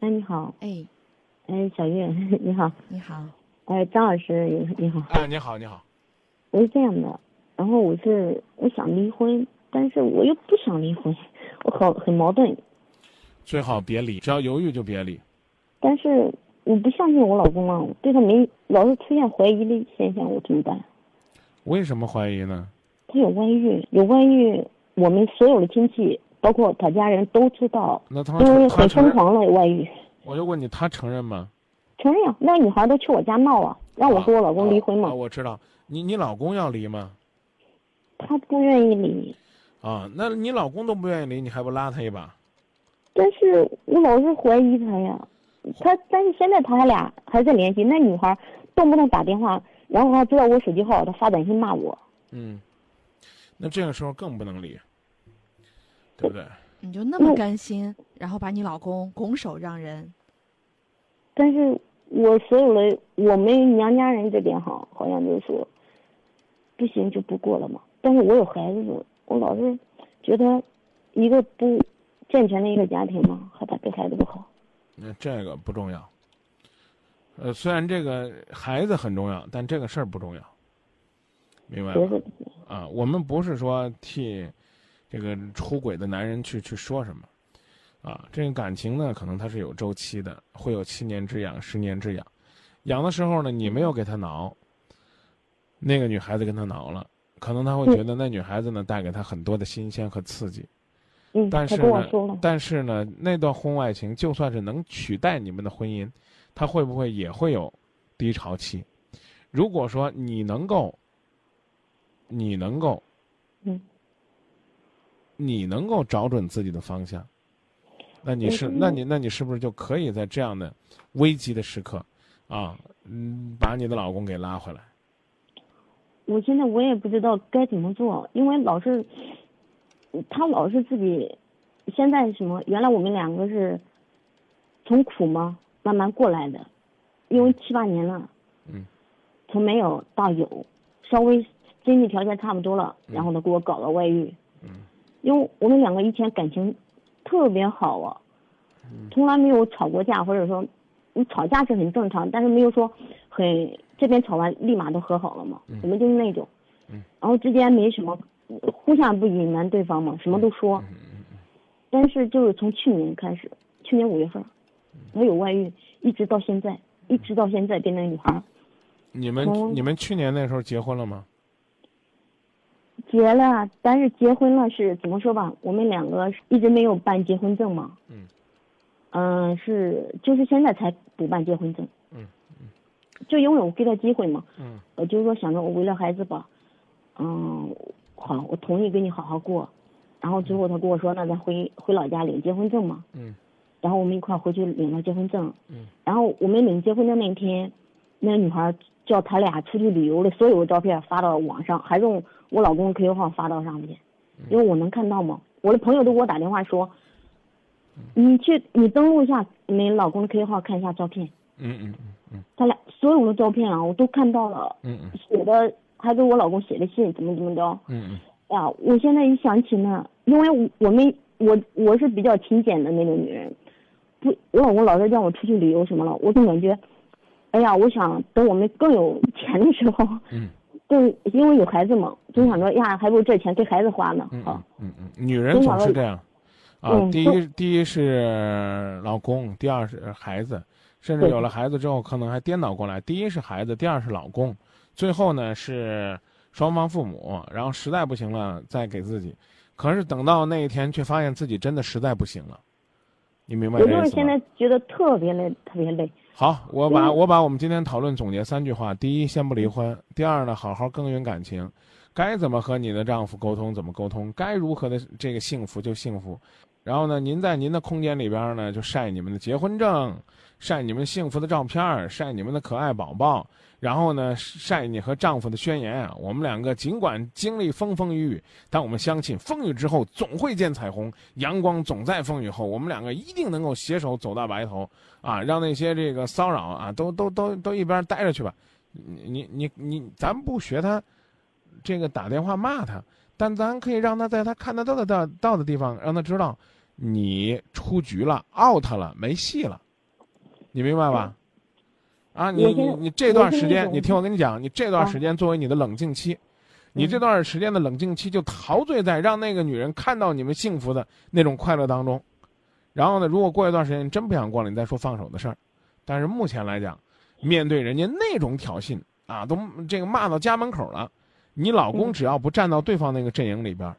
哎，你好，哎，哎，小月，你好，你好，哎，张老师，你你好，哎，你好，你好，我是这样的，然后我是我想离婚，但是我又不想离婚，我好很矛盾，最好别离，只要犹豫就别离。但是我不相信我老公啊，我对他没老是出现怀疑的现象，我怎么办？为什么怀疑呢？他有外遇，有外遇，我们所有的亲戚，包括他家人都知道，那他因为很疯狂的外遇。我就问你，他承认吗？承认啊，那女孩都去我家闹啊，让我和我老公离婚嘛啊啊，我知道，你你老公要离吗？他不愿意离。啊，那你老公都不愿意离，你还不拉他一把？但是我老是怀疑他呀，他但是现在他俩还在联系。那女孩动不动打电话，然后还知道我手机号，他发短信骂我。嗯，那这个时候更不能离，对不对？你就那么甘心，然后把你老公拱手让人？但是我所有的我们娘家人这边哈，好像就是说，不行就不过了嘛。但是我有孩子，我老是觉得一个不健全的一个家庭嘛，害怕对孩子不好。那这个不重要。呃，虽然这个孩子很重要，但这个事儿不重要，明白吗？啊，我们不是说替这个出轨的男人去去说什么，啊，这个感情呢，可能它是有周期的，会有七年之痒、十年之痒。痒的时候呢，你没有给他挠，那个女孩子跟他挠了，可能他会觉得那女孩子呢带给他很多的新鲜和刺激。嗯，但是呢但是呢，那段婚外情就算是能取代你们的婚姻，他会不会也会有低潮期？如果说你能够，你能够，嗯，你能够找准自己的方向，那你是，嗯那你那你是不是就可以在这样的危急的时刻，啊，嗯，把你的老公给拉回来？我现在我也不知道该怎么做，因为老是他老是自己，现在什么？原来我们两个是从苦嘛慢慢过来的，因为七八年了，嗯，从没有到有，稍微经济条件差不多了，然后他给我搞了外遇，嗯，因为我们两个以前感情特别好啊，嗯。从来没有吵过架，或者说你吵架是很正常，但是没有说很这边吵完立马都和好了嘛，我们就是那种，嗯。然后之间没什么，互相不隐瞒对方嘛，什么都说，但是就是从去年开始，去年五月份，我有外遇，一直到现在，一直到现在跟那个女孩儿。你们哦你们去年那时候结婚了吗？结了，但是结婚了是怎么说吧？我们两个一直没有办结婚证嘛。嗯。嗯、是就是现在才补办结婚证。嗯嗯就因为我给他机会嘛，嗯我就是说想着我为了孩子吧，嗯，好，我同意跟你好好过。然后最后他跟我说，那咱回回老家领结婚证嘛。嗯然后我们一块回去领了结婚证。嗯。然后我们领结婚证那天，那个女孩叫他俩出去旅游的所有的照片发到网上，还用我老公的 QQ 号发到上面，因为我能看到嘛。我的朋友都给我打电话说，你去你登录一下你老公的 QQ 号看一下照片，嗯嗯嗯他俩所有的照片啊我都看到了，嗯嗯。写的还给我老公写的信怎么怎么着。嗯嗯。哎呀，我现在一想起呢，因为我我们我我是比较勤俭的那种女人，不，我老公老是叫我出去旅游什么了，我总感觉，哎呀，我想等我们更有钱的时候，嗯就因为有孩子嘛，总想着呀，还不如这钱给孩子花呢，嗯啊嗯，嗯嗯，女人总是这样，啊，第一第一是老公，第二是孩子，甚至有了孩子之后，可能还颠倒过来，第一是孩子，第二是老公，最后呢是双方父母，然后实在不行了再给自己，可是等到那一天，却发现自己真的实在不行了，你明白我就是？现在觉得特别累，特别累，好，我把嗯我把我们今天讨论总结三句话：第一，先不离婚；第二呢，好好耕耘感情，该怎么和你的丈夫沟通怎么沟通，该如何的这个幸福就幸福。然后呢，您在您的空间里边呢，就晒你们的结婚证，晒你们幸福的照片，晒你们的可爱宝宝，然后呢，晒你和丈夫的宣言啊。我们两个尽管经历风风雨雨，但我们相信风雨之后总会见彩虹，阳光总在风雨后。我们两个一定能够携手走到白头啊！让那些这个骚扰啊，都都都都一边待着去吧。你你你你，咱不学他，这个打电话骂他，但咱可以让他在他看得到的到到的地方，让他知道，你出局了，out 了，没戏了，你明白吧？啊，你你你这段时间，你听我跟你讲，你这段啊时间作为你的冷静期，你这段时间的冷静期就陶醉在让那个女人看到你们幸福的那种快乐当中。然后呢，如果过一段时间你真不想过了，你再说放手的事儿。但是目前来讲，面对人家那种挑衅啊，都这个骂到家门口了，你老公嗯只要不站到对方那个阵营里边儿，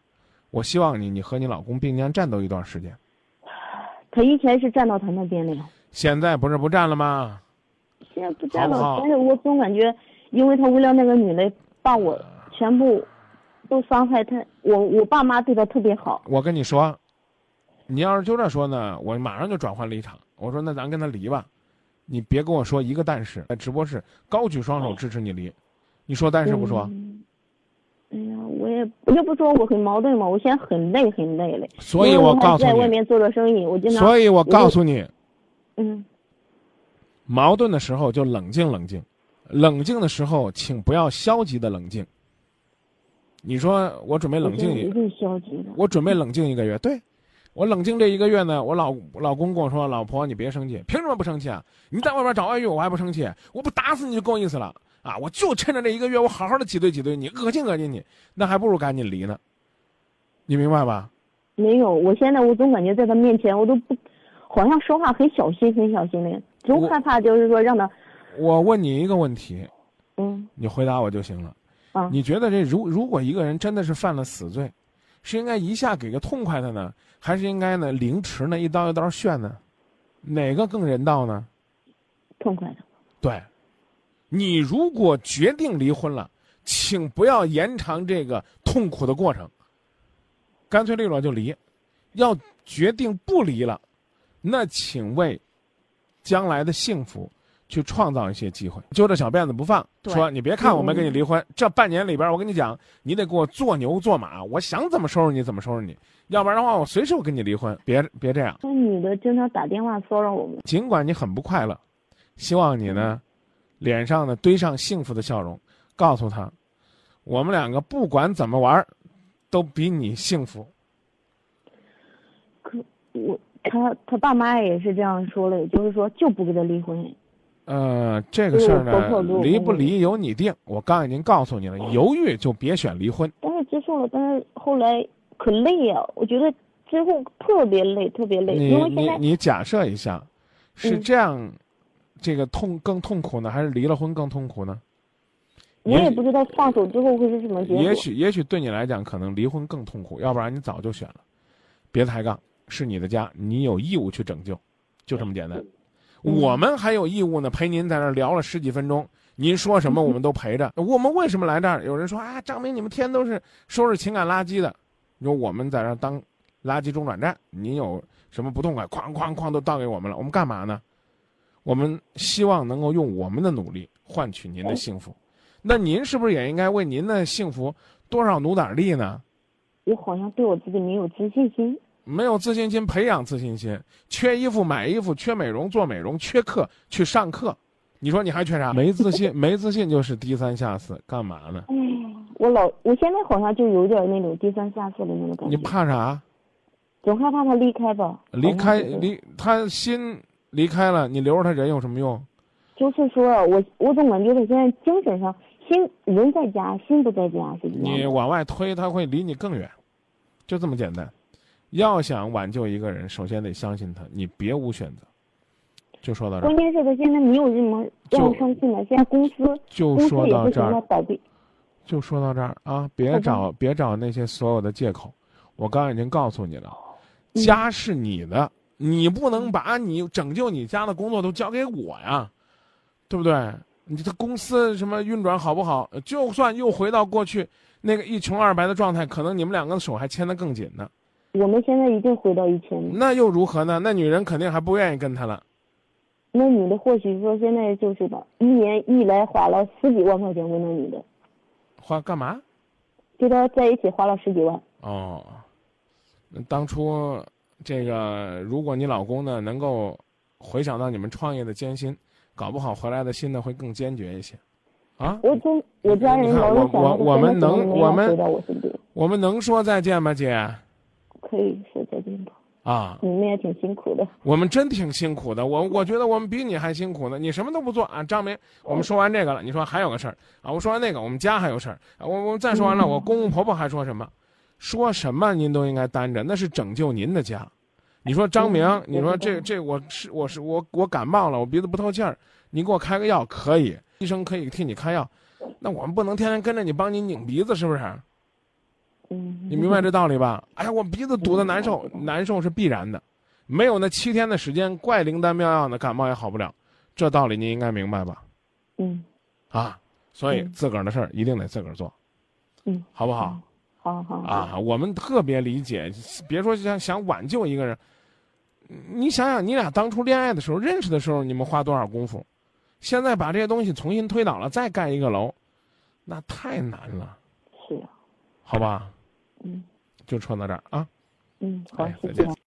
我希望你你和你老公并肩战斗一段时间。他以前是站到他那边的呀，现在不是不站了吗？现在不站了。好好但是我总感觉，因为他为了那个女的，把我全部都伤害他。我我爸妈对他特别好，我跟你说，你要是就这说呢，我马上就转换立场。我说那咱跟他离吧，你别跟我说一个但是，在直播室高举双手支持你离，你说但是不说？我也我也不说我很矛盾嘛，我现在很累很累嘞。所以我告诉你，在外面做着生意，我经常所以我告诉你，嗯矛盾的时候就冷静冷静，冷静的时候请不要消极的冷静。你说我准备冷静一，我现在一定消极的。我准备冷静一个月，对，我冷静这一个月呢，我老我老公跟我说，老婆你别生气，凭什么不生气啊？你在外边找外遇我还不生气，我不打死你就够意思了啊！我就趁着这一个月，我好好的挤兑挤兑你，恶心恶心你，那还不如赶紧离呢。你明白吧？没有，我现在我总感觉在他面前，我都不，好像说话很小心很小心的，总我害怕就是说让他，我问你一个问题，嗯你回答我就行了。啊，你觉得这如如果一个人真的是犯了死罪，是应该一下给个痛快的呢，还是应该呢凌迟呢一刀一刀炫呢？哪个更人道呢？痛快的。对，你如果决定离婚了，请不要延长这个痛苦的过程，干脆利落就离。要决定不离了，那请为将来的幸福去创造一些机会。揪着小辫子不放，说你别看我没跟你离婚，这半年里边，我跟你讲，你得给我做牛做马，我想怎么收拾你怎么收拾你，要不然的话，我随时我跟你离婚。别别这样。那女的经常打电话骚扰我们，尽管你很不快乐，希望你呢，脸上呢堆上幸福的笑容，告诉他，我们两个不管怎么玩儿，都比你幸福。可我他他爸妈也是这样说了，也，就是说就不跟他离婚。呃，这个事儿呢，离不离由你定。我刚已经告诉你了，犹豫就别选离婚。但是接受了，但是后来可累呀、我觉得之后特别累，特别累，你你你假设一下，是嗯这样，这个痛更痛苦呢，还是离了婚更痛苦呢？我也不知道放手之后会是什么结果。也许也许对你来讲，可能离婚更痛苦，要不然你早就选了。别抬杠，是你的家，你有义务去拯救，就这么简单。嗯我们还有义务呢，陪您在那儿聊了十几分钟，您说什么 我们都陪着。我们为什么来这儿？有人说啊，张明，你们天天都是收拾情感垃圾的。你说我们在这儿当垃圾中转站，您有什么不痛快，哐哐哐都倒给我们了，我们干嘛呢？我们希望能够用我们的努力换取您的幸福。那您是不是也应该为您的幸福多少努点力呢？我好像对我自己没有自信心。没有自信心，培养自信心。缺衣服买衣服，缺美容做美容，缺课去上课。你说你还缺啥？没自信，没自信就是低三下四，干嘛呢？哎，我老我现在好像就有点那种低三下四的那种感觉你，怕啥？总害怕他离开吧。离开离他心离开了，你留着他人有什么用？就是说我我总感觉他现在精神上心人在家，心不在家是你。往外推，他会离你更远，就这么简单。要想挽救一个人，首先得相信他，你别无选择。就说到这儿关，键是他现在没有什么让我相信的，现在公司就说到这儿，，倒闭。就说到这儿啊！别找别找那些所有的借口，我刚刚已经告诉你了，嗯家是你的，你不能把你拯救你家的工作都交给我呀，对不对？你这公司什么运转好不好？就算又回到过去那个一穷二白的状态，可能你们两个的手还牵得更紧呢。我们现在已经回到以前了。那又如何呢？那女人肯定还不愿意跟他了。那女的或许说现在就是吧，一年一来花了十几万块钱为那女的，花干嘛？跟他在一起花了十几万。哦，那当初这个，如果你老公呢能够回想到你们创业的艰辛，搞不好回来的心呢会更坚决一些，啊？我真我家人你看我我我们能我们我们能说再见吗，姐？可以说再见吧。啊，你们也挺辛苦的。我们真挺辛苦的，我我觉得我们比你还辛苦呢。你什么都不做啊，张明，我们说完这个了，你说还有个事儿啊，我说完那个，我们家还有事儿啊，我我再说完了，我公公婆婆还说什么？说什么您都应该担着，那是拯救您的家。你说张明，你说这这我是我是我我感冒了，我鼻子不透气儿，你给我开个药可以，医生可以替你开药，那我们不能天天跟着你帮你拧鼻子，是不是？嗯，你明白这道理吧？哎呀，我鼻子堵得难受，难受是必然的，没有那七天的时间，怪灵丹妙药呢，感冒也好不了，这道理您应该明白吧？嗯啊，所以嗯自个儿的事儿一定得自个儿做，嗯，好不好？好好啊，我们特别理解，别说想想挽救一个人，你想想，你俩当初恋爱的时候，认识的时候，你们花多少功夫？现在把这些东西重新推倒了，再盖一个楼，那太难了，是啊，好吧？嗯就说到这儿啊。嗯，好哎，再见谢。